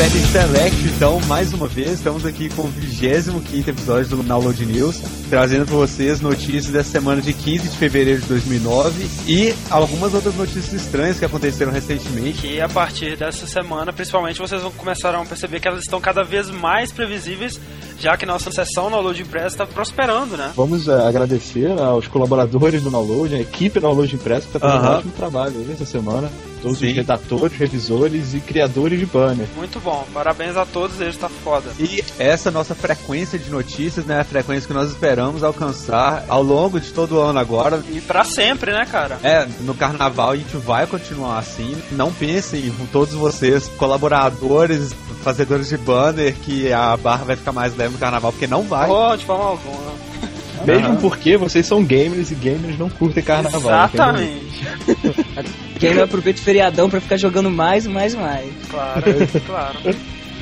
série Select, então, mais uma vez, estamos aqui com o 25 episódio do Download News, trazendo para vocês notícias dessa semana de 15 de fevereiro de 2009 e algumas outras notícias estranhas que aconteceram recentemente. E a partir dessa semana, principalmente, vocês vão começar a perceber que elas estão cada vez mais previsíveis, já que nossa sessão Download Impress está prosperando, né? Vamos uh, agradecer aos colaboradores do Download, a equipe do Download Impress, que está fazendo um ótimo trabalho essa semana todos Sim. os redatores, revisores e criadores de banner. Muito bom, parabéns a todos eles, tá foda. E essa nossa frequência de notícias, né, a frequência que nós esperamos alcançar ao longo de todo o ano agora. E para sempre, né, cara? É, no carnaval a gente vai continuar assim. Não pensem, todos vocês, colaboradores, fazedores de banner, que a barra vai ficar mais leve no carnaval, porque não vai. Oh, de forma alguma. Mesmo porque vocês são gamers e gamers não curtem carnaval. Exatamente. Gamer aproveita o feriadão pra ficar jogando mais, mais, mais. Claro, claro.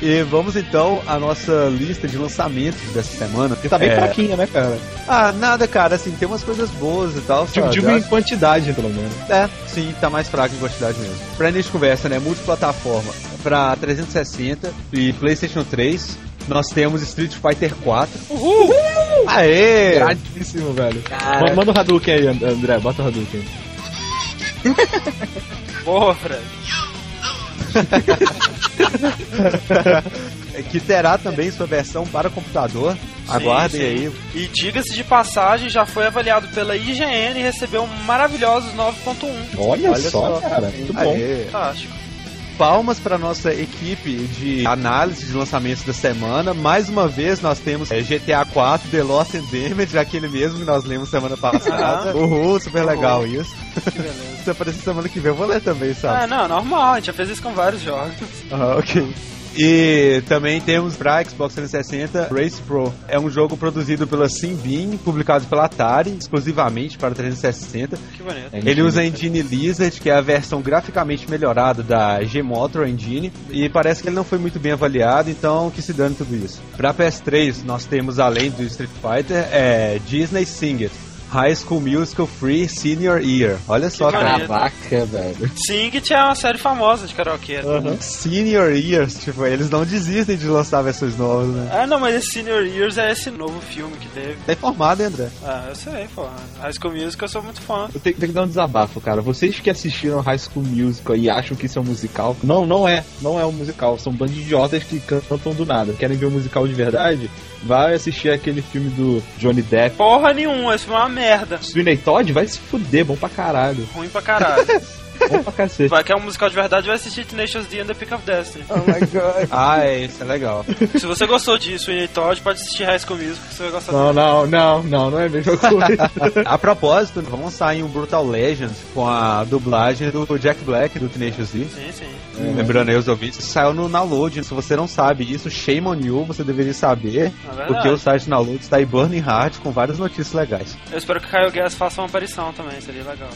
E vamos então à nossa lista de lançamentos dessa semana. Que tá bem é... fraquinha, né, cara? Ah, nada, cara, assim, tem umas coisas boas e tal. Tipo, digo em quantidade, pelo menos. É, sim, tá mais fraco em quantidade mesmo. Pra início de conversa, né, multiplataforma pra 360 e Playstation 3. Nós temos Street Fighter 4. Uhul! Aê! Gradíssimo, velho. Cara. Manda o Hadouken aí, André, bota o Hadouken. Porra, Fred. que terá também sua versão para computador. Sim, Aguardem sim. aí. E diga-se de passagem, já foi avaliado pela IGN e recebeu maravilhosos 9.1. Olha, Olha só, só, cara, muito bom. Fantástico palmas para nossa equipe de análise de lançamentos da semana. Mais uma vez nós temos é, GTA 4 The Lost and Damage, aquele mesmo que nós lemos semana passada. Uhul, super Uhul. legal isso. Que beleza. Se aparecer semana que vem, eu vou ler também, sabe? Ah, não, normal, a gente já fez isso com vários jogos. Ah, ok. E também temos para Xbox 360 Race Pro. É um jogo produzido pela Simbeam, publicado pela Atari, exclusivamente para 360. Que bonito. Ele usa a engine Lizard, que é a versão graficamente melhorada da G-Motor Engine, e parece que ele não foi muito bem avaliado, então que se dane tudo isso. Para PS3, nós temos, além do Street Fighter, é, Disney Sing It High School Musical Free Senior Year. Olha só, cara. Caraca, velho. Sing-It é uma série famosa de karaokê. Uhum. Senior Years, tipo, eles não desistem de lançar versões novas, né? Ah, não, mas esse Senior Years é esse novo filme que teve. Tá informado, hein, André? Ah, eu sei, pô. High School Musical eu sou muito fã. Eu tenho, tenho que dar um desabafo, cara. Vocês que assistiram High School Musical e acham que isso é um musical, não, não é. Não é um musical. São bandos de idiotas que cantam do nada. Querem ver um musical de verdade? Vai assistir aquele filme do Johnny Depp. Porra nenhuma, esse filme é uma merda. Sweeney Todd vai se fuder, bom pra caralho. Ruim pra caralho. Bom pra cacete. Vai que é um musical de verdade, vai assistir Tenacious D and the Pick of Destiny. Oh my god. ah, é, isso é legal. Se você gostou disso, Sweeney Todd, pode assistir High School Music, que você vai gostar Não, não, não, não, não é a mesma coisa. a propósito, vamos sair um Brutal Legend com a dublagem do Jack Black do Tenacious D. Sim, sim. Uhum. Lembrando aí os ouvintes, saiu no download. Se você não sabe isso, shame on you, você deveria saber. É porque o site download está aí burning hard com várias notícias legais. Eu espero que o Kyle Gass faça uma aparição também, seria legal.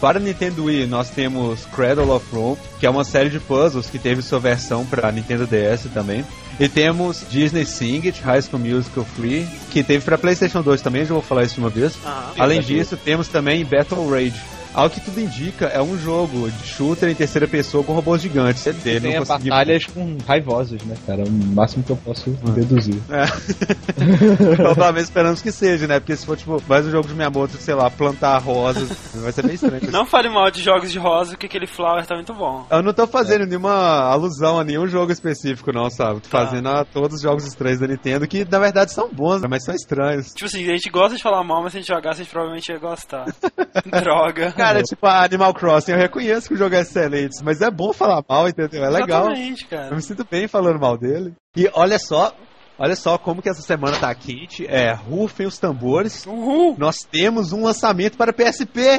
Para Nintendo Wii, nós temos Cradle of Rome, que é uma série de puzzles que teve sua versão para Nintendo DS também. E temos Disney Sing It, High School Musical Free, que teve para PlayStation 2 também, já vou falar isso de uma vez. Além disso, temos também Battle Rage, ao que tudo indica, é um jogo de shooter em terceira pessoa com robôs gigantes. É dele, tem consegui... batalhas com raivosos, né, cara? O máximo que eu posso ah. deduzir. É. então, talvez esperamos que seja, né? Porque se for, tipo, mais um jogo de Miyamoto, sei lá, plantar rosas, vai ser meio estranho. Não fale mal de jogos de rosa, que aquele Flower tá muito bom. Eu não tô fazendo é. nenhuma alusão a nenhum jogo específico, não, sabe? Tô tá. fazendo a todos os jogos estranhos da Nintendo, que na verdade são bons, mas são estranhos. Tipo assim, a gente gosta de falar mal, mas se a gente jogasse, a gente provavelmente ia gostar. Droga. Cara, tipo, a Animal Crossing, eu reconheço que o jogo é excelente, mas é bom falar mal, entendeu? É legal. Exatamente, cara. Eu me sinto bem falando mal dele. E olha só, Olha só como que essa semana tá quente. É, rufem os tambores. Uhul. Nós temos um lançamento para PSP.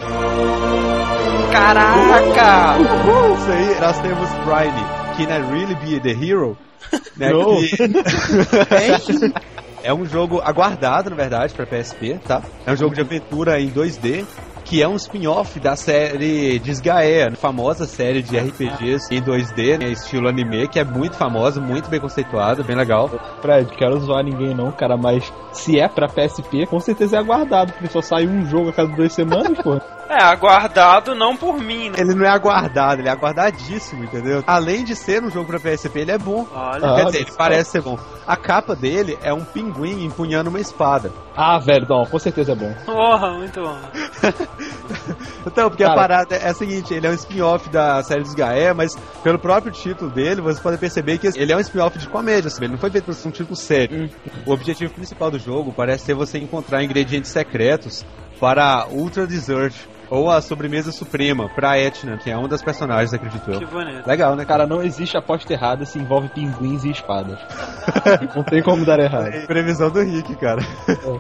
Caraca! Uhul. Isso aí, nós temos Brine, Can I Really Be the Hero? Né, no. que... é um jogo aguardado, na verdade, para PSP, tá? É um jogo de aventura em 2D que é um spin-off da série Desgaea, famosa série de RPGs em 2D, né, estilo anime, que é muito famosa, muito bem conceituada, bem legal. Fred, quero zoar ninguém não, cara, mas se é pra PSP, com certeza é aguardado, porque só sai um jogo a cada duas semanas, pô. É, aguardado não por mim, né? Ele não é aguardado, ele é aguardadíssimo, entendeu? Além de ser um jogo pra PSP, ele é bom. Olha. Ah, Quer dizer, ele só. parece ser bom. A capa dele é um pinguim empunhando uma espada. Ah, velho, não, com certeza é bom. Porra, muito bom. Então, porque a Cara. parada é a seguinte, ele é um spin-off da série dos Gaé, mas pelo próprio título dele, você pode perceber que ele é um spin-off de comédia, sabe? ele não foi feito pra ser um título sério. O objetivo principal do jogo parece ser você encontrar ingredientes secretos para a Ultra Dessert, ou a sobremesa suprema, pra Etna, que é uma das personagens, acredito Que eu. bonito. Legal, né, cara? Cara, não existe aposta errada se envolve pinguins e espadas. não tem como dar errado. Previsão do Rick, cara.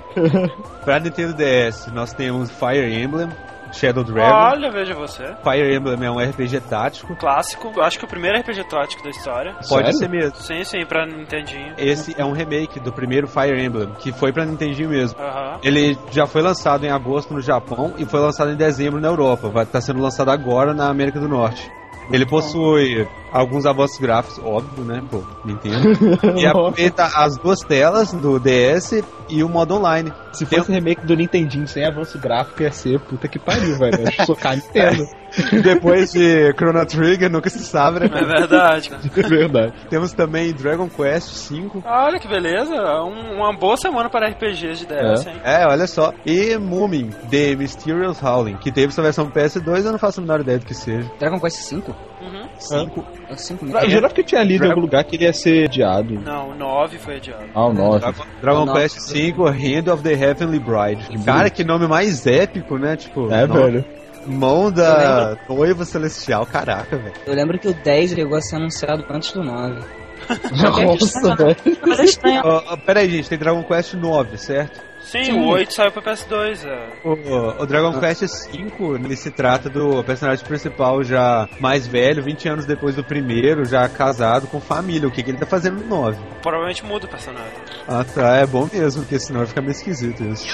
pra Nintendo DS, nós temos Fire Emblem, Shadow Dragon. Olha, veja você. Fire Emblem é um RPG tático. Clássico. Eu acho que o primeiro RPG tático da história. Pode Sério? ser mesmo. Sim, sim, pra Nintendinho. Esse é um remake do primeiro Fire Emblem, que foi pra Nintendinho mesmo. Ele já foi lançado em agosto no Japão e foi lançado em dezembro na Europa. Vai estar sendo lançado agora na América do Norte. Ele possui alguns avanços gráficos, óbvio, né? Pô, Nintendo. E aproveita as duas telas do DS e o modo online. Se fosse remake do Nintendinho sem avanço gráfico, ia ser puta que pariu, velho. Eu socar Nintendo. Depois de Chrono Trigger, nunca se sabe, né? É verdade. cara. É verdade. Temos também Dragon Quest V. Olha que beleza. Um- uma boa semana para RPGs de DS, hein? É, olha só. E Moomin, The Mysterious Howling, que teve sua versão PS2, eu não faço a menor ideia do que seja. Dragon Quest V? Uhum. 5. É o 5 Eu jurava que eu tinha lido em algum lugar que ele ia ser adiado. Não, o 9 foi adiado. Ah, o 9. Dragon, Dragon. Quest V, Hand of the Heavenly Bride. Cara, que nome mais épico, né? Tipo, É, nome- velho. Mão da noiva celestial, caraca, velho. Eu lembro que o 10 chegou a ser anunciado antes do 9. Nossa, velho. Mas é estranho. Ó, ó, peraí, gente, tem Dragon Quest 9, certo? Sim, Sim. o 8 saiu pra PS2. É. O, o Dragon Quest V, ele se trata do personagem principal já mais velho, 20 anos depois do primeiro, já casado com família. O que, que ele tá fazendo no 9? Provavelmente muda o personagem. Ah, tá, é bom mesmo, porque senão vai ficar meio esquisito isso.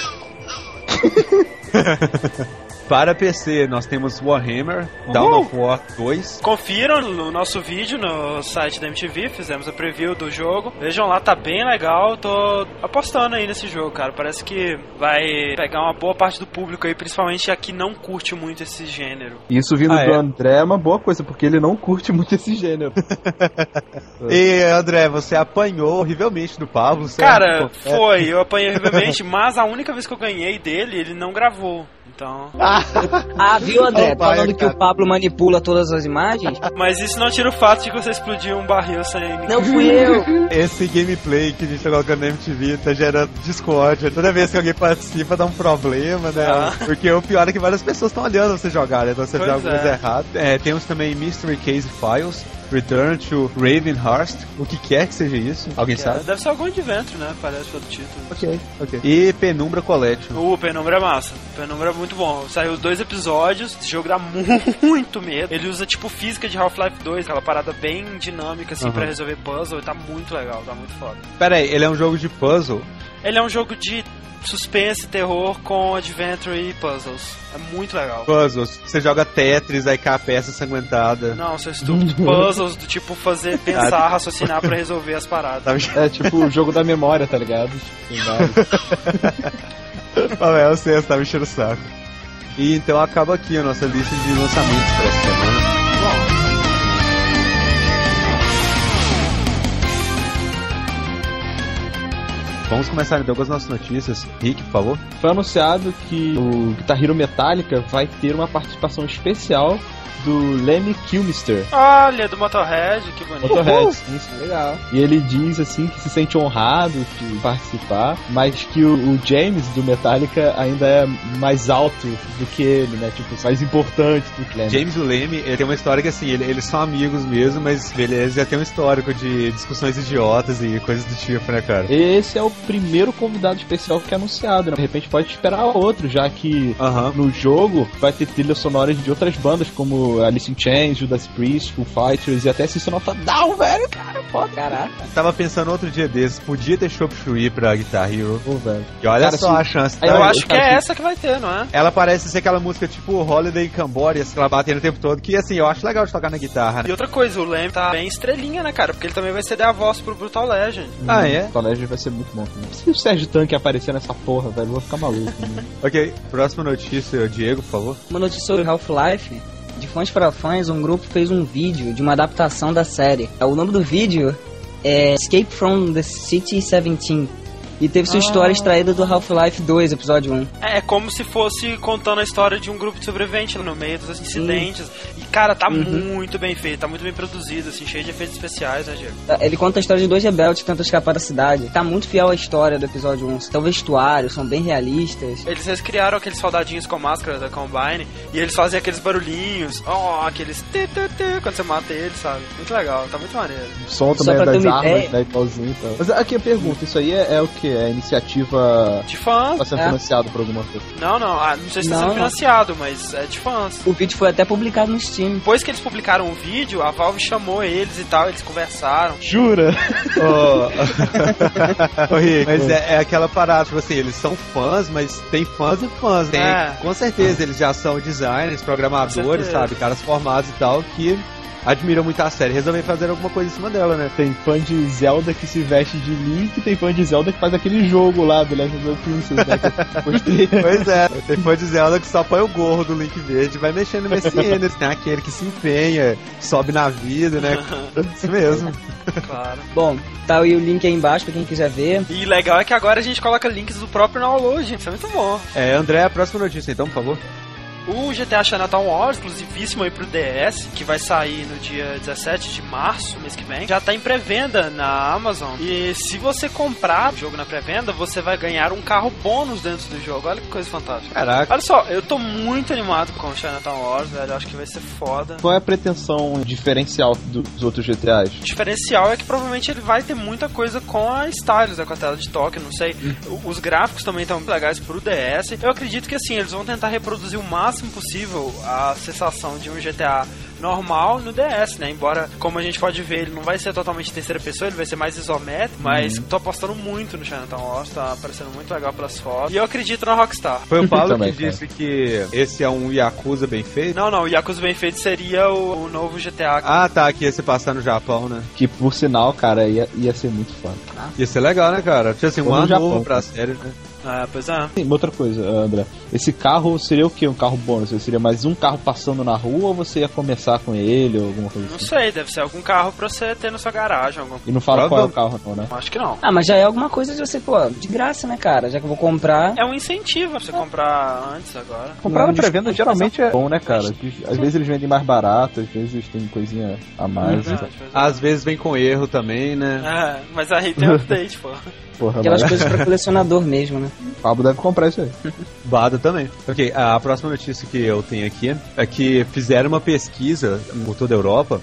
Para PC, nós temos Warhammer, Dawn of War 2. Confiram no nosso vídeo no site da MTV, fizemos a preview do jogo. Vejam lá, tá bem legal. Tô apostando aí nesse jogo, cara. Parece que vai pegar uma boa parte do público aí, principalmente a que não curte muito esse gênero. Isso vindo Ah, do é? André é uma boa coisa, porque ele não curte muito esse gênero. E André, você apanhou horrivelmente do Pablo, certo? Cara, É. foi, eu apanhei horrivelmente, mas a única vez que eu ganhei dele, ele não gravou. Então. Ah, viu, André? Ô, pai, Falando que cara. o Pablo manipula todas as imagens? Mas isso não tira o fato de que você explodiu um barril sem Não fui eu. Esse gameplay que a gente tá colocando na MTV tá gerando discórdia. Toda vez que alguém participa dá um problema, né? Ah. Porque o pior é que várias pessoas estão olhando você jogar, né? Então você Pois joga coisa é. errada. É, temos também Mystery Case Files, Return to Ravenhurst, o que quer que seja isso. Alguém sabe? Deve ser algum adventure, né? Parece pelo título. Ok, ok. E Penumbra Collection. O Penumbra é massa. O Penumbra é muito bom. Saiu dois episódios. Esse jogo dá muito medo. Ele usa tipo física de Half-Life 2, aquela parada bem dinâmica assim Aham. pra resolver puzzle. E tá muito legal, tá muito foda. Pera aí, ele é um jogo de puzzle? Ele é um jogo de suspense, terror com adventure e puzzles. É muito legal. Puzzles. Você joga Tetris, aí cai a peça ensanguentada. Não, seu estúpido. Puzzles do tipo fazer, pensar, raciocinar pra resolver as paradas. Sabe? É tipo o jogo da memória, tá ligado? Ah, é, eu sei, você tá me enchendo o saco. E então acaba aqui a nossa lista de lançamentos para essa semana. Vamos começar então com as nossas notícias. Rick, por favor. Foi anunciado que o Guitar Hero Metallica vai ter uma participação especial do Lemmy Kilmister. Olha, do Motorhead, que bonito. Motorhead, sim, sim. Legal. E ele diz assim que se sente honrado de participar, mas que o, o James do Metallica ainda é mais alto do que ele, né? Tipo, mais importante do que Lemmy. James e o Leme, ele tem uma história que assim, ele- eles são amigos mesmo, mas eles já tem um histórico de discussões idiotas e coisas do tipo, né, cara? Esse é o primeiro convidado especial que é anunciado, né? De repente pode esperar outro, já que no jogo vai ter trilhas sonoras de outras bandas como Alice in Chains, Judas Priest, Foo Fighters e até System of a Down, velho, cara. Foda. Caraca. Tava pensando outro dia desses, podia ter Shop Shui pra Guitar Hero. Pô, velho. E olha Cara, só se- a chance. Aí Eu tá? acho que é essa que vai ter, não é? Ela parece ser aquela música tipo Holiday Camboria, que ela batendo o tempo todo, que assim, eu acho legal de tocar na guitarra, né? E outra coisa, o Lem tá bem estrelinha, né, cara? Porque ele também vai ceder a voz pro Brutal Legend. Ah, é? O Legend vai ser muito bom também. Se o Sérgio Tanque aparecer nessa porra, velho, eu vou ficar maluco. né? Ok, próxima notícia, Diego, por favor. Uma notícia sobre Half-Life. De fãs para fãs, um grupo fez um vídeo de uma adaptação da série. O nome do vídeo é Escape from the City 17. E teve sua história extraída do Half-Life 2, episódio 1. É, é como se fosse contando a história de um grupo de sobreviventes no meio dos incidentes. E, cara, tá muito bem feito, tá muito bem produzido, assim, cheio de efeitos especiais, né, Diego? Ele conta a história de dois rebeldes que tentam escapar da cidade. Tá muito fiel à história do episódio 1. Então, vestuário, são bem realistas. Eles recriaram aqueles soldadinhos com máscara da Combine e eles fazem aqueles barulhinhos, ó, aqueles tê, tê, tê, quando você mata eles, sabe? Muito legal, tá muito maneiro. O som também pra é das armas, ideia. né, igualzinho e tal. Mas aqui a pergunta, isso aí é, é o que? É iniciativa... De fãs? Tá sendo É. financiado por alguma coisa? Não, não, ah, não sei se tá sendo não. financiado, mas é de fãs. O vídeo foi até publicado no Steam. Depois que eles publicaram o vídeo, a Valve chamou eles e tal, eles conversaram. Jura? Ô, Rick, mas é, é aquela parada, tipo assim, eles são fãs, mas tem fãs e fãs. Tem, É. Com certeza, eles já são designers, programadores, sabe? Caras formados e tal, que admiram muito a série. Resolveram fazer alguma coisa em cima dela, né? Tem fã de Zelda que se veste de Link, tem fã de Zelda que faz aquele jogo lá do Legend of Princess, né? Pois é, tem fã de Zelda que só põe o gorro do Link Verde e vai mexendo no MSN. Tem aquele que se empenha, sobe na vida, né? Isso mesmo. Claro. Bom, tá aí o link aí embaixo pra quem quiser ver. E legal é que agora a gente coloca links do próprio download, isso é muito bom. É, André, a próxima notícia então, por favor. O GTA Chinatown Wars, exclusivíssimo aí pro DS, que vai sair no dia 17 de março, mês que vem, já tá em pré-venda na Amazon. E se você comprar o jogo na pré-venda, você vai ganhar um carro bônus dentro do jogo. Olha que coisa fantástica. Caraca. Olha só, eu tô muito animado com o Chinatown Wars, velho. Eu acho que vai ser foda. Qual é a pretensão diferencial dos outros GTAs? O diferencial é que provavelmente ele vai ter muita coisa com a Stylus, né, com a tela de toque, não sei. O- Os gráficos também estão legais pro DS. Eu acredito que assim, eles vão tentar reproduzir o máximo possível a sensação de um GTA normal no DS, né? Embora, como a gente pode ver, ele não vai ser totalmente terceira pessoa, ele vai ser mais isométrico, mas tô apostando muito no Chinatown Wars, tá parecendo muito legal pelas fotos. E eu acredito na Rockstar. Foi o Paulo que disse que esse é um Yakuza bem feito? Não, não, o Yakuza Bem Feito seria o, o novo GTA. Ah, tá, que ia se passar no Japão, né? Que, por sinal, cara, ia, ia ser muito fã. Ia ser legal, né, cara? Tinha assim, um ano novo pra cara. série, né? Ah, pois é. Sim, outra coisa, André. Esse carro seria o que? Um carro bônus? Seria mais um carro passando na rua ou você ia começar com ele ou alguma coisa Não assim? sei, deve ser algum carro pra você ter na sua garagem, algum E não fala qual é o carro, não, né? Acho que não. Ah, mas já é alguma coisa de você, pô, de graça, né, cara? Já que eu vou comprar. É um incentivo pra você comprar antes agora. Comprar na pré-venda geralmente é bom, né, cara? Que Às vezes eles vendem mais barato, às vezes tem coisinha a mais. Então. é. Às vezes vem com erro também, né? É, mas aí tem update, pô. Porra, Aquelas mas coisas pra colecionador mesmo, né? Pablo deve comprar isso aí. Bada também. Ok, a próxima notícia que eu tenho aqui é que fizeram uma pesquisa por toda a Europa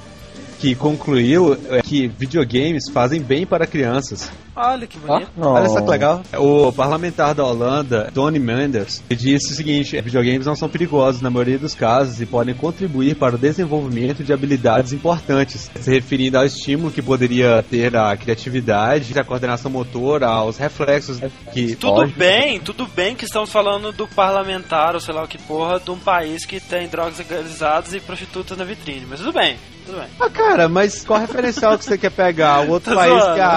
que concluiu é, que videogames fazem bem para crianças. Olha que bonito. Olha só que legal. O parlamentar da Holanda, Tony Manders, disse o seguinte: videogames não são perigosos na maioria dos casos e podem contribuir para o desenvolvimento de habilidades importantes, se referindo ao estímulo que poderia ter a criatividade, a coordenação motora, aos reflexos que Tudo Lógico. bem, tudo bem que estamos falando do parlamentar, ou sei lá o que porra, de um país que tem drogas legalizadas e prostitutas na vitrine. Mas tudo bem, tudo bem. Ah, cara, mas qual referencial que você quer pegar? O outro país zoando. que a,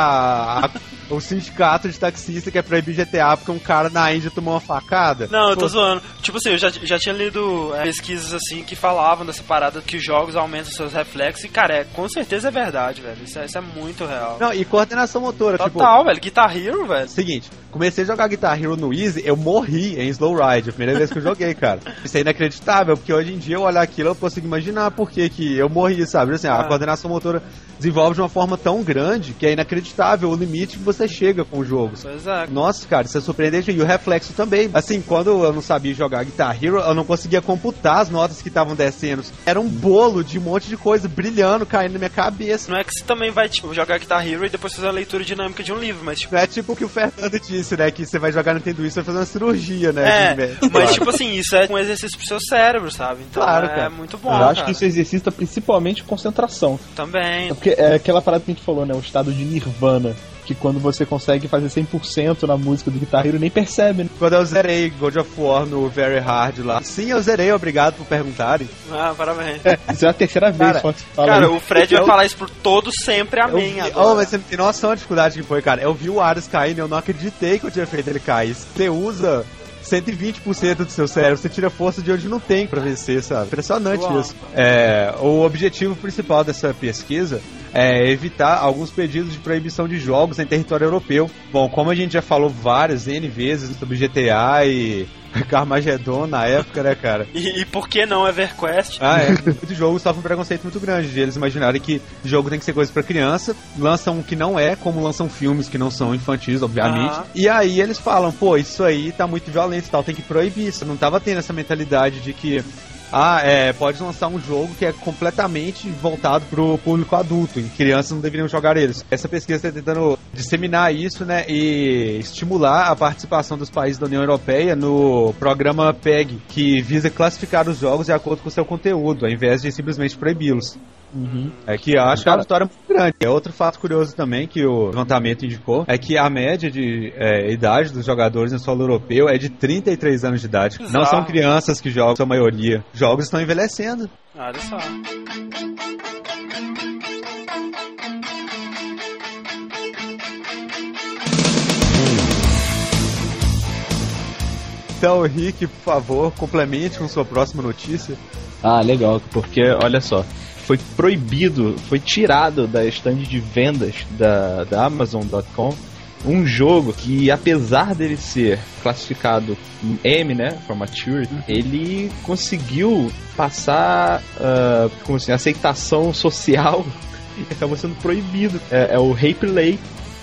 a- o sindicato de taxista quer proibir GTA porque um cara na Índia tomou uma facada? Não, eu tô Pô, zoando. Tipo assim, eu já, já tinha lido é, pesquisas assim que falavam dessa parada que os jogos aumentam seus reflexos e, cara, é, com certeza é verdade, velho. Isso é, isso é muito real. Não, e coordenação motora, tipo... Total, velho. Guitar Hero, velho. Seguinte, comecei a jogar Guitar Hero no Easy, eu morri em Slow Ride, a primeira vez que eu joguei, cara. Isso é inacreditável, porque hoje em dia eu olhar aquilo eu consigo imaginar por que que eu morri, sabe? Assim, a Ah. coordenação motora desenvolve de uma forma tão grande que é inacreditável o limite que você chega com o jogo. Pois é. Nossa, cara, isso é surpreendente. E o reflexo também. Assim, quando eu não sabia jogar Guitar Hero, eu não conseguia computar as notas que estavam descendo. Era um bolo de um monte de coisa brilhando, caindo na minha cabeça. Não é que você também vai, tipo, jogar Guitar Hero e depois fazer uma leitura dinâmica de um livro, mas, tipo, é tipo o que o Fernando disse, disse, né, que você vai jogar Nintendo Wii, você vai fazer uma cirurgia, né? É, mas tipo assim, isso é um exercício pro seu cérebro, sabe? Então Claro, é cara. muito bom, Eu acho cara. que isso exercita principalmente concentração. Também. É porque é aquela parada que a gente falou, né? O estado de nirvana. Que quando você consegue fazer 100% na música do Guitar Hero, nem percebe, né? Quando eu zerei God of War no Very Hard lá. Sim, eu zerei, obrigado por perguntarem. Ah, parabéns. É, isso é a terceira vez Cara, que você fala Cara, isso. o Fred Eu- vai falar isso por todo sempre, Eu amém. vi, agora. oh, mas você não tem noção da dificuldade que foi, cara. Eu vi o Ares caindo, eu não acreditei que eu tinha feito ele cair. Você usa 120% do seu cérebro, você tira força de onde não tem pra vencer, sabe? Impressionante Uau. isso. É, o objetivo principal dessa pesquisa é evitar alguns pedidos de proibição de jogos em território europeu. Bom, como a gente já falou várias N vezes sobre GTA e Carmageddon na época, né, cara? E, e por que não EverQuest? Ah, é. Muitos jogos sofrem um preconceito muito grande de eles imaginarem que jogo tem que ser coisa pra criança, lançam um que não é, como lançam filmes que não são infantis, obviamente. Ah. E aí eles falam, pô, isso aí tá muito violento e tal, tem que proibir isso. Não tava tendo essa mentalidade de que. Ah, é, pode lançar um jogo que é completamente voltado pro público adulto, e crianças não deveriam jogar eles. Essa pesquisa está tentando disseminar isso, né, e estimular a participação dos países da União Europeia no programa PEG, que visa classificar os jogos de acordo com seu conteúdo, ao invés de simplesmente proibi-los. É que eu acho que é uma história muito grande. É outro fato curioso também que o levantamento indicou é que a média de é, idade dos jogadores no solo europeu é de 33 anos de idade. Não Bizarro. são crianças que jogam, são a maioria. Jogos estão envelhecendo. Olha só. Então, Rick, por favor, complemente com sua próxima notícia. Ah, legal, porque olha só, foi proibido, foi tirado da stand de vendas da, da Amazon.com um jogo que, apesar dele ser classificado M, né, for maturity, ele conseguiu passar, ah, como assim, aceitação social e acabou sendo proibido. É, é o Rape Lay,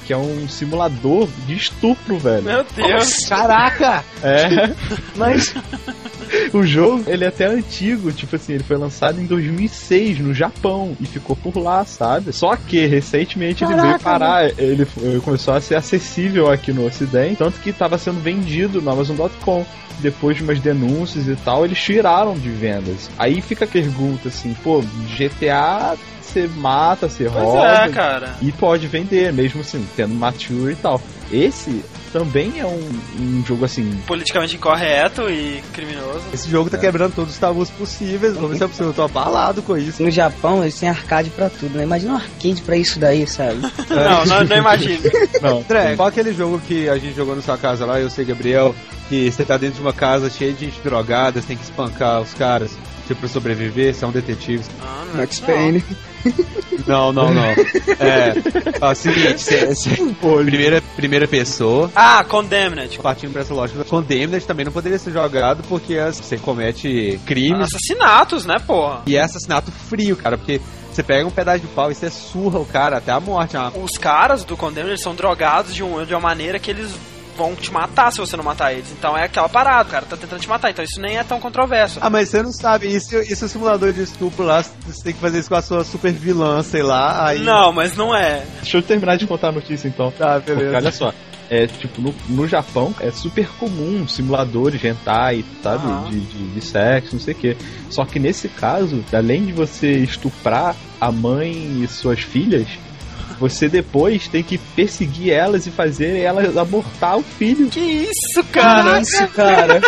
que é um simulador de estupro, velho. Meu Deus. Caraca! É. Mas o jogo, ele é até antigo, tipo assim, ele foi lançado em 2006 no Japão e ficou por lá, sabe? Só que recentemente ele veio parar, ele foi- começou a ser acessível aqui no ocidente, tanto que estava sendo vendido no Amazon.com. Depois de umas denúncias e tal, eles tiraram de vendas. Aí fica a pergunta assim, pô, GTA você mata, você Pois rouba, é, cara. e pode vender, mesmo assim, tendo mature e tal. Esse também é um, um jogo assim. Politicamente incorreto e criminoso. Esse jogo tá quebrando todos os tabus possíveis. Vamos ver se é possível. Eu tô abalado com isso. No Japão, eles têm arcade pra tudo, né? Imagina um arcade pra isso daí, sabe? Não, não, não imagino. Não, André, qual aquele jogo que a gente jogou na sua casa lá, eu sei, Gabriel, que você tá dentro de uma casa cheia de gente drogada, você tem que espancar os caras, tipo, sobreviver, você é um detetive. Ah, não, Max não. Payne. Não, não, não. É, ó, seguinte, cê, cê, primeira, primeira pessoa, Ah, Condemned. partindo pra essa lógica, Condemned também não poderia ser jogado porque você comete crimes Assassinatos, né, porra? e é assassinato frio, cara, porque você pega um pedaço de pau e você surra o cara até a morte. é uma- Os caras do Condemned são drogados de, um, de uma maneira que eles vão te matar se você não matar eles. Então é aquela parada, o cara tá tentando te matar. Então isso nem é tão controverso. Ah, mas você não sabe, isso, isso é um simulador de estupro lá, você tem que fazer isso com a sua super vilã, sei lá, aí... Não, mas não é. Deixa eu terminar de contar a notícia então. Tá, Porque beleza. olha só, é tipo, no, no Japão é super comum simuladores hentai, sabe? Aham. De, de, de sexo, não sei o quê. Só que nesse caso, além de você estuprar a mãe e suas filhas, você depois tem que perseguir elas e fazer elas abortar o filho. Que isso, cara? Isso, cara.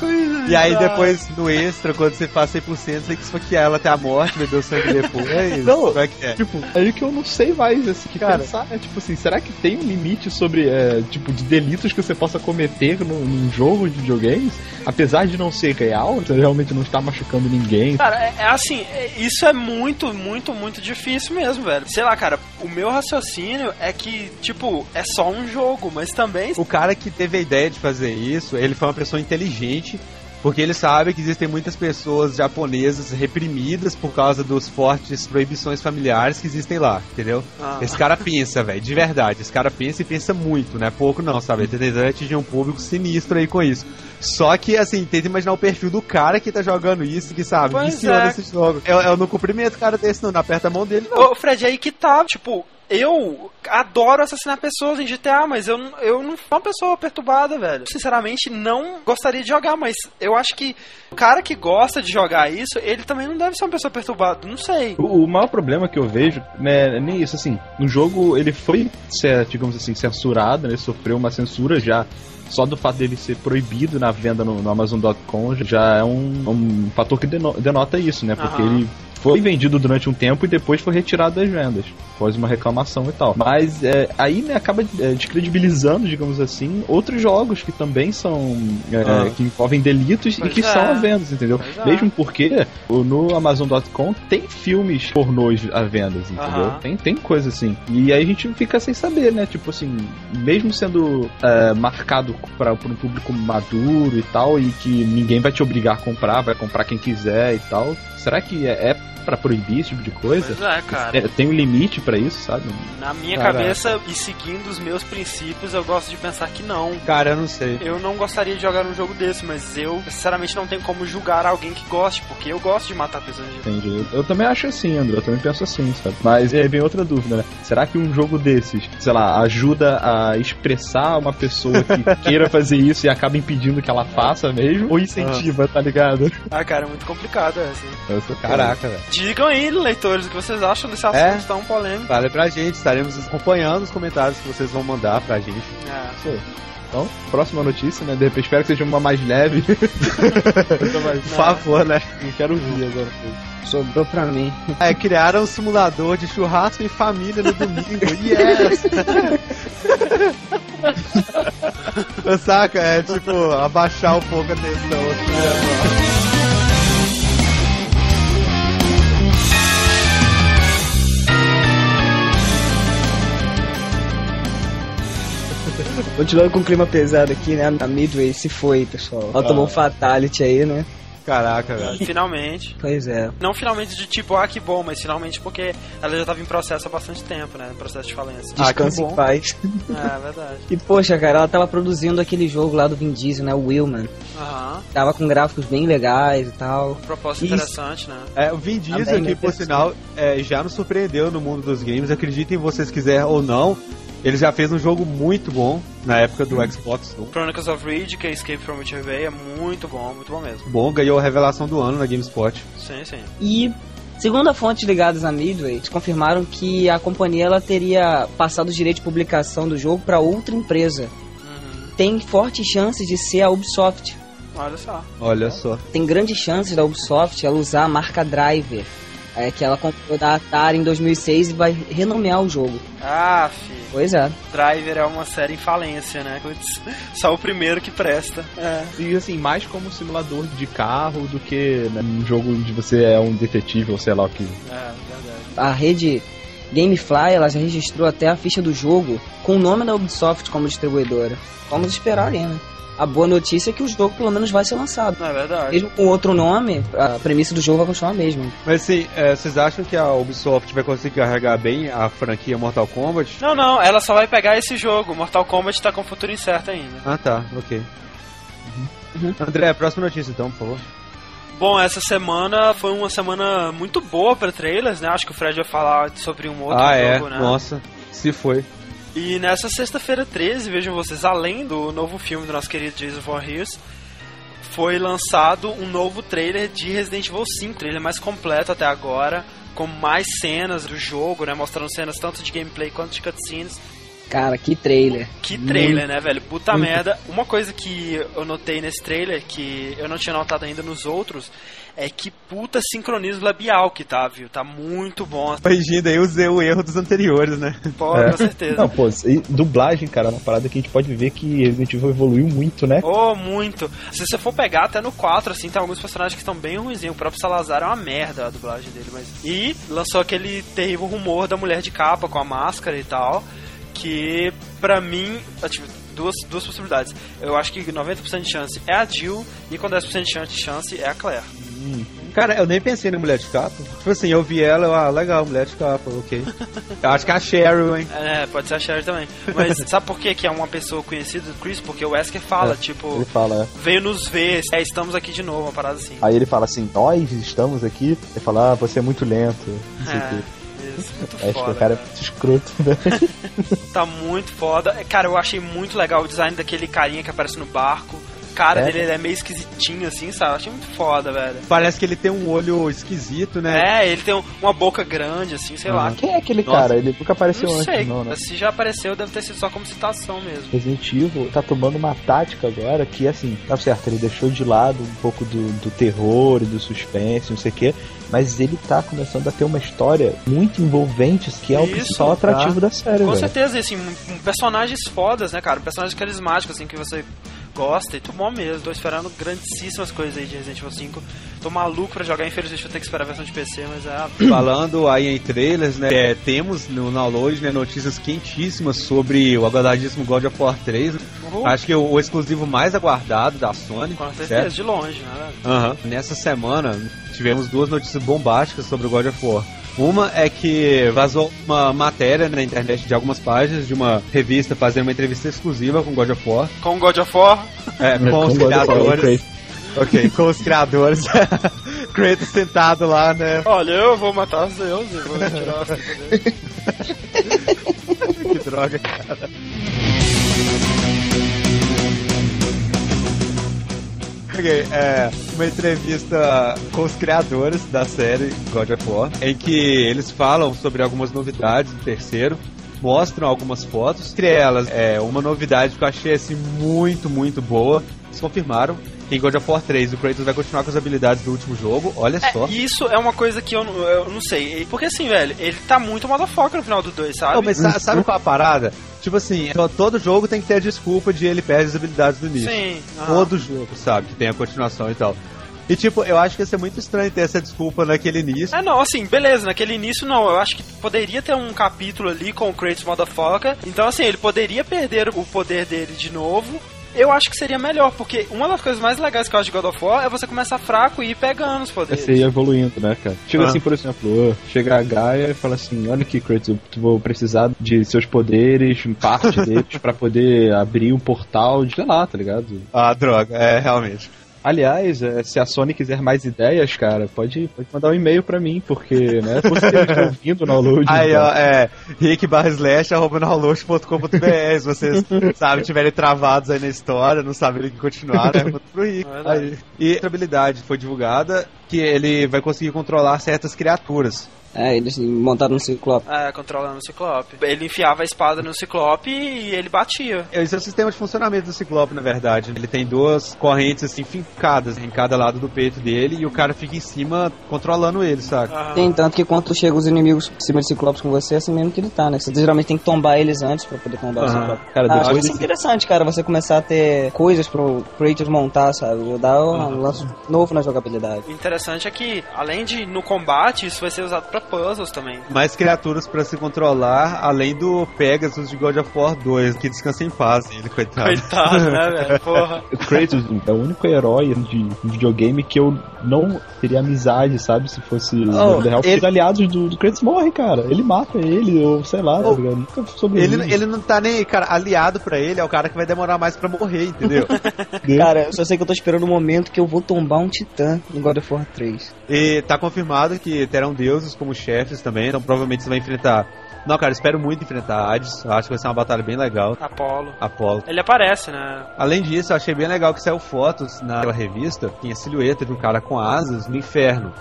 Coisa E aí depois, no extra, quando você faz 100%, você tem que esfaquear ela até a morte, beber o sangue depois. Não. Como é que é? Tipo, aí que eu não sei mais assim, que Cara. pensar, é tipo assim, será que tem um limite sobre, é, tipo, de delitos que você possa cometer num, num jogo de videogames? Apesar de não ser real, você realmente não está machucando ninguém. Cara, é, é assim, é- isso é muito, muito, muito difícil mesmo, velho. Sei lá, cara, o meu raciocínio é que, tipo, é só um jogo, mas também. O cara que teve a ideia de fazer isso, ele foi uma pessoa inteligente, porque ele sabe que existem muitas pessoas japonesas reprimidas por causa dos fortes proibições familiares que existem lá, entendeu? Ah. Esse cara pensa, velho, de verdade. Esse cara pensa e pensa muito, não é pouco não, sabe? Ele tentando atingir um público sinistro aí com isso. Só que, assim, tenta imaginar o perfil do cara que tá jogando isso, que sabe, Pois é. nesse jogo. Eu, eu não cumprimento cara desse não, não aperta a mão dele não. Ô, Fred, aí que tá, tipo, eu adoro assassinar pessoas em GTA, mas eu, eu não sou uma pessoa perturbada, velho. Sinceramente, não gostaria de jogar, mas eu acho que o cara que gosta de jogar isso, ele também não deve ser uma pessoa perturbada, não sei. O, o maior problema que eu vejo, né, é nem isso, assim, no jogo ele foi, digamos assim, censurado, né, sofreu uma censura já só do fato dele ser proibido na venda no, no Amazon.com já é um, um fator que denota isso, né? Porque uhum. ele foi vendido durante um tempo e depois foi retirado das vendas, após uma reclamação e tal. Mas é, aí né, acaba é, descredibilizando, digamos assim, outros jogos que também são é, ah. que envolvem delitos pois e que é. são à venda, entendeu? É. Mesmo porque no Amazon.com tem filmes pornôs à venda, entendeu? Tem, tem coisa assim. E aí a gente fica sem saber, né? Tipo assim, mesmo sendo é, marcado para um público maduro e tal, e que ninguém vai te obrigar a comprar, vai comprar quem quiser e tal. Será que é, é para proibir esse tipo de coisa. Pois é, cara. Tem um limite para isso, sabe? Na minha Caraca. cabeça e seguindo os meus princípios, eu gosto de pensar que não. Cara, eu não sei. Eu não gostaria de jogar um jogo desse, mas eu, sinceramente, não tenho como julgar alguém que goste, porque eu gosto de matar pessoas. Entendi. Eu também acho assim, André. Eu também penso assim, sabe? Mas aí vem outra dúvida, né? Será que um jogo desses, sei lá, ajuda a expressar uma pessoa que queira fazer isso e acaba impedindo que ela faça mesmo? Ou incentiva, ah. tá ligado? Ah, cara, é muito complicado essa. Caraca, velho. Digam aí, leitores, o que vocês acham desse assunto é, tão polêmico. Vale pra gente, estaremos acompanhando os comentários que vocês vão mandar pra gente. É. Isso aí. Então, próxima notícia, né? De repente, espero que seja uma mais leve. Por favor, né? Não quero ouvir agora. Sobrou pra mim. É, criaram um simulador de churrasco em família no domingo. Yes! Saca? É tipo, abaixar um pouco a tensão. Assim, né, Continuando com o clima pesado aqui, né? A Midway se foi, pessoal. Ela ah. tomou um fatality aí, né? Caraca, velho. Finalmente. Pois é. Não finalmente de tipo, ah, que bom, mas finalmente porque ela já tava em processo há bastante tempo, né? Processo de falência. Descanse ah, em paz. É, verdade. E poxa, cara, ela tava produzindo aquele jogo lá do Vin Diesel, né? O Willman. Aham. Tava com gráficos bem legais e tal. Um propósito interessante, né? É, o Vin Diesel aqui, por sinal, é, já nos surpreendeu no mundo dos games. Acreditem vocês quiser ou não, ele já fez um jogo muito bom na época do Xbox One. Chronicles of Ridge, que é Escape from Witcher Bay, é muito bom, muito bom mesmo. Bom, ganhou a revelação do ano na GameSpot. Sim, sim. E Segundo a fontes ligadas à Midway, eles confirmaram que a companhia ela teria passado o direito de publicação do jogo para outra empresa. Uhum. Tem fortes chances de ser a Ubisoft. Olha só. Olha só. Tem grandes chances da Ubisoft ela usar a marca Driver é que ela comprou da Atari em 2006 e vai renomear o jogo. Ah, fi. Pois é. Driver é uma série em falência, né? Só o primeiro que presta. É. E assim, mais como simulador de carro do que né, um jogo onde você é um detetive ou sei lá o que. É, verdade. A rede Gamefly ela já registrou até a ficha do jogo com o nome da Ubisoft como distribuidora. Vamos esperar aí, né? A boa notícia é que o jogo pelo menos vai ser lançado. É verdade. Mesmo com outro nome, a premissa do jogo vai continuar a mesma. Mas assim, é, vocês acham que a Ubisoft vai conseguir carregar bem a franquia Mortal Kombat? Não, não, ela só vai pegar esse jogo. Mortal Kombat tá com o futuro incerto ainda. Ah, tá, ok. Uhum. Uhum. André, próxima notícia então, por favor. Bom, essa semana foi uma semana muito boa para trailers, né? Acho que o Fred vai falar sobre um outro ah, jogo, é? né? Nossa, se foi. E nessa sexta-feira 13, vejam vocês, além do novo filme do nosso querido Jason Voorhees, foi lançado um novo trailer de Resident Evil 5, trailer mais completo até agora, com mais cenas do jogo, né, mostrando cenas tanto de gameplay quanto de cutscenes. Cara, que trailer. Que trailer, né, velho? Puta merda. Uma coisa que eu notei nesse trailer, que eu não tinha notado ainda nos outros, é que puta sincronismo labial que tá, viu? Tá muito bom. Corrigindo aí usei o erro dos anteriores, né? Pô, é. com certeza. Não, pô, dublagem, cara, é uma parada que a gente pode ver que Resident Evil evoluiu muito, né? Oh, muito. Se você for pegar até no 4, assim, tem alguns personagens que estão bem ruinzinhos. O próprio Salazar é uma merda a dublagem dele, mas. E lançou aquele terrível rumor da mulher de capa com a máscara e tal que pra mim, tipo, duas, duas possibilidades. Eu acho que 90% de chance é a Jill e com 10% de chance é a Claire. Cara, eu nem pensei na mulher de capa. Tipo assim, eu vi ela, eu, ah, legal, mulher de capa, ok. eu acho que é a Cheryl, hein? É, pode ser a Cheryl também. Mas sabe por que, que é uma pessoa conhecida do Chris? Porque o Wesker fala, é, tipo, ele fala, é. veio nos ver, é, estamos aqui de novo, uma parada assim. Aí ele fala assim, nós estamos aqui. Ele fala, ah, você é muito lento. Não sei é. muito Acho que foda. o cara é muito escroto, velho. Tá muito foda. É, Cara, eu achei muito legal o design daquele carinha que aparece no barco. O cara É. dele ele é meio esquisitinho, assim, sabe? Eu achei muito foda, velho. Parece que ele tem um olho esquisito, né? É, ele tem um- uma boca grande, assim, sei lá. Quem é aquele Nossa. cara? Ele nunca apareceu Não antes, sei, não, né? se já apareceu, deve ter sido só como citação mesmo. Resident Evil tá tomando uma tática agora que, assim, tá certo, ele deixou de lado um pouco do, do terror e do suspense, não sei o quê, mas ele tá começando a ter uma história muito envolvente, que é o Isso, principal atrativo da série, Com velho. certeza, e assim, um- um personagens fodas, né, cara? Personagens carismáticos, assim, que você gosta e bom mesmo. Tô esperando grandíssimas coisas aí de Resident Evil 5. Tô maluco pra jogar, infelizmente vou ter que esperar a versão de PC, mas é. Falando aí em trailers, né? é, temos no download né, notícias quentíssimas sobre o aguardadíssimo God of War 3. Uhul. Acho que o, o exclusivo mais aguardado da Sony. Com certeza, certo? de longe, né? Aham. Nessa semana tivemos duas notícias bombásticas sobre o God of War. Uma é que vazou uma matéria na internet de algumas páginas de uma revista fazendo uma entrevista exclusiva com God of War. Com God of War, É, com, Com os criadores. Ok, com os criadores. Kratos sentado lá, né? olha, eu vou matar os deuses, vou tirar as que droga, cara. Ok, é uma entrevista com os criadores da série God of War, em que eles falam sobre algumas novidades do terceiro, mostram algumas fotos, entre elas é uma novidade que eu achei assim muito, muito boa. Eles confirmaram que em God of War 3 o Kratos vai continuar com as habilidades do último jogo, olha só. É, isso é uma coisa que eu, não- eu não sei. Porque assim, velho, ele tá muito motherfucker no final do 2, sabe? Não, mas sa- sabe qual é a parada? Tipo assim, to- todo jogo tem que ter a desculpa de ele perde as habilidades do início. Sim. Todo jogo, sabe? Que tem a continuação e tal. E tipo, eu acho que ia ser muito estranho ter essa desculpa naquele início. É, não, assim, beleza, naquele início não, eu acho que poderia ter um capítulo ali com o Kratos Motherfucker, então assim, ele poderia perder o poder dele de novo, eu acho que seria melhor, porque uma das coisas mais legais que eu acho de God of War é você começar fraco e ir pegando os poderes. Você ia evoluindo, né, cara? Chega Ah. assim, por exemplo, chega a Gaia e fala assim: Olha aqui, Kratos, eu vou precisar de seus poderes, parte deles, pra poder abrir um portal de sei lá, tá ligado? Ah, droga, é, realmente. Aliás, é, se a Sony quiser mais ideias, cara, pode, pode mandar um e-mail pra mim, porque, né, por vocês estão ouvindo o download. Aí, então. ó, é rick barra slash arroba download.com.br Se vocês, sabe, tiverem travados aí na história, não sabem o que continuar, né? Manda pro Rick. É. Aí. E outra habilidade foi divulgada que ele vai conseguir controlar certas criaturas. É, eles montaram um ciclope. É, controlando o Ciclope. Ele enfiava a espada no Ciclope e ele batia. Esse é o sistema de funcionamento do Ciclope, na verdade. Ele tem duas correntes assim fincadas em cada lado do peito dele e o cara fica em cima controlando ele, saca? Tem tanto que quando chega os inimigos em cima de ciclopes com você, é assim mesmo que ele tá, né? Você geralmente tem que tombar eles antes pra poder tombar o ciclope. Cara, Ah, acho isso desse- interessante, cara, você começar a ter coisas pro Kratos montar, sabe? Dar um lance novo na jogabilidade. O interessante é que, além de no combate, isso vai ser usado pra puzzles também. Mais criaturas pra se controlar, além do Pegasus de God of War 2, que descansa em paz, ele, coitado. Coitado, né, velho? Porra. O Kratos é o único herói de videogame que eu não teria amizade, sabe? Se fosse na vida real. Porque ele- os aliados do, do Kratos morrem, cara. Ele mata ele, ou sei lá, tá Oh, ligado? Nunca sobrevive. Ele, ele não tá nem, cara, aliado pra ele, é o cara que vai demorar mais pra morrer, entendeu? Cara, eu só sei que eu tô esperando o momento que eu vou tombar um titã no God of War 3. e tá confirmado que terão deuses como chefes também, então provavelmente você vai enfrentar. Não, cara, espero muito enfrentar Hades, acho que vai ser uma batalha bem legal. Apolo. Apolo. Ele aparece, né? Além disso, eu achei bem legal que saiu fotos naquela revista, tinha a silhueta de um cara com asas no inferno.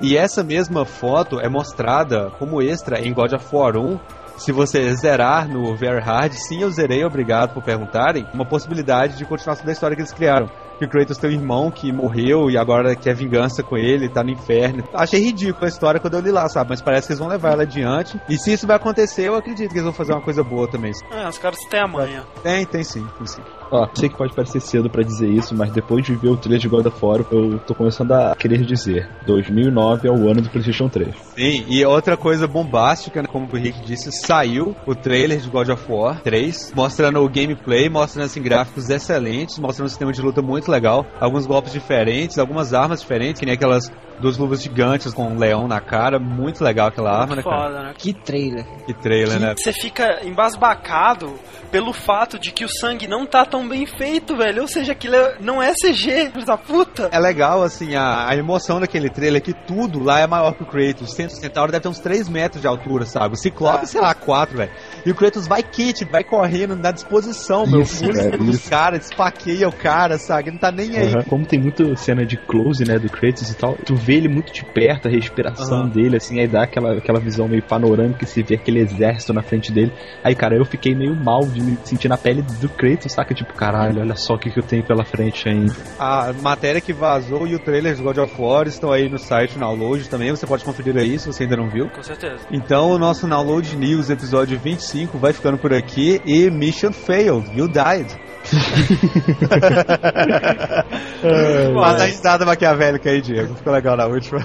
E essa mesma foto é mostrada como extra em God of War 1. Se você zerar no Very Hard, sim, eu zerei, obrigado por perguntarem, uma possibilidade de continuação da história que eles criaram. Que o Kratos tem um irmão que morreu e agora quer vingança com ele, tá no inferno. Achei ridícula a história quando eu li lá, sabe? Mas parece que eles vão levar ela adiante. E se isso vai acontecer, eu acredito que eles vão fazer uma coisa boa também. É, os caras têm a manha. Tem, tem sim, tem sim. Ó, sei que pode parecer cedo pra dizer isso, mas depois de ver o trailer de God of War, eu tô começando a querer dizer. 2009 é o ano do PlayStation 3. Sim, e outra coisa bombástica, né, como o Rick disse, saiu o trailer de God of War 3, mostrando o gameplay, mostrando assim, gráficos excelentes, mostrando um sistema de luta muito legal, alguns golpes diferentes, algumas armas diferentes, que nem aquelas duas luvas gigantes com um leão na cara. Muito legal aquela arma, né, cara? Foda, né? Que trailer. Que trailer, né? Você fica embasbacado pelo fato de que o sangue não tá tão bem feito, velho. Ou seja, aquilo é- não é CG, filho da puta. É legal, assim, a, a emoção daquele trailer é que tudo lá é maior que o Kratos. O Centro Centauro deve ter uns 3 metros de altura, sabe? O Ciclope, Ah. sei lá, 4, velho. E o Kratos vai kit, vai correndo na disposição, meu. Isso, Pula dos isso. caras, esfaqueia o cara, sabe? Ele não tá nem aí. Aham. Como tem muita cena de close, né, do Kratos e tal, tu vê ele muito de perto, a respiração Aham. dele, assim, aí dá aquela, aquela visão meio panorâmica, se vê aquele exército na frente dele. Aí, cara, eu fiquei meio mal de me sentir na pele do Kratos, saca? Tipo, caralho, olha só o que, que eu tenho pela frente ainda. A matéria que vazou e o trailer de God of War estão aí no site, no download também. Você pode conferir aí se você ainda não viu. Com certeza. Então o nosso Download News, episódio 25, vai ficando por aqui. E Mission Failed, You Died. Mata a risada maquiavélica aí, Diego. Ficou legal na última.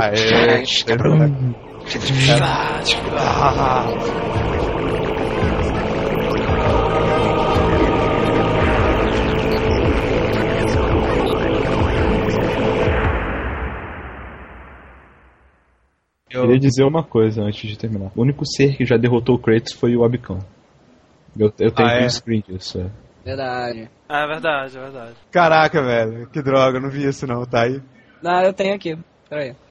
Aê, Eu queria dizer uma coisa antes de terminar. O único ser que já derrotou o Kratos foi o Abicão. Eu, eu tenho Ah, é? um screen disso. É. Verdade. Ah, é verdade, é verdade. Caraca, velho. Que droga, eu não vi isso não, tá aí. Não, eu tenho aqui. Pera aí.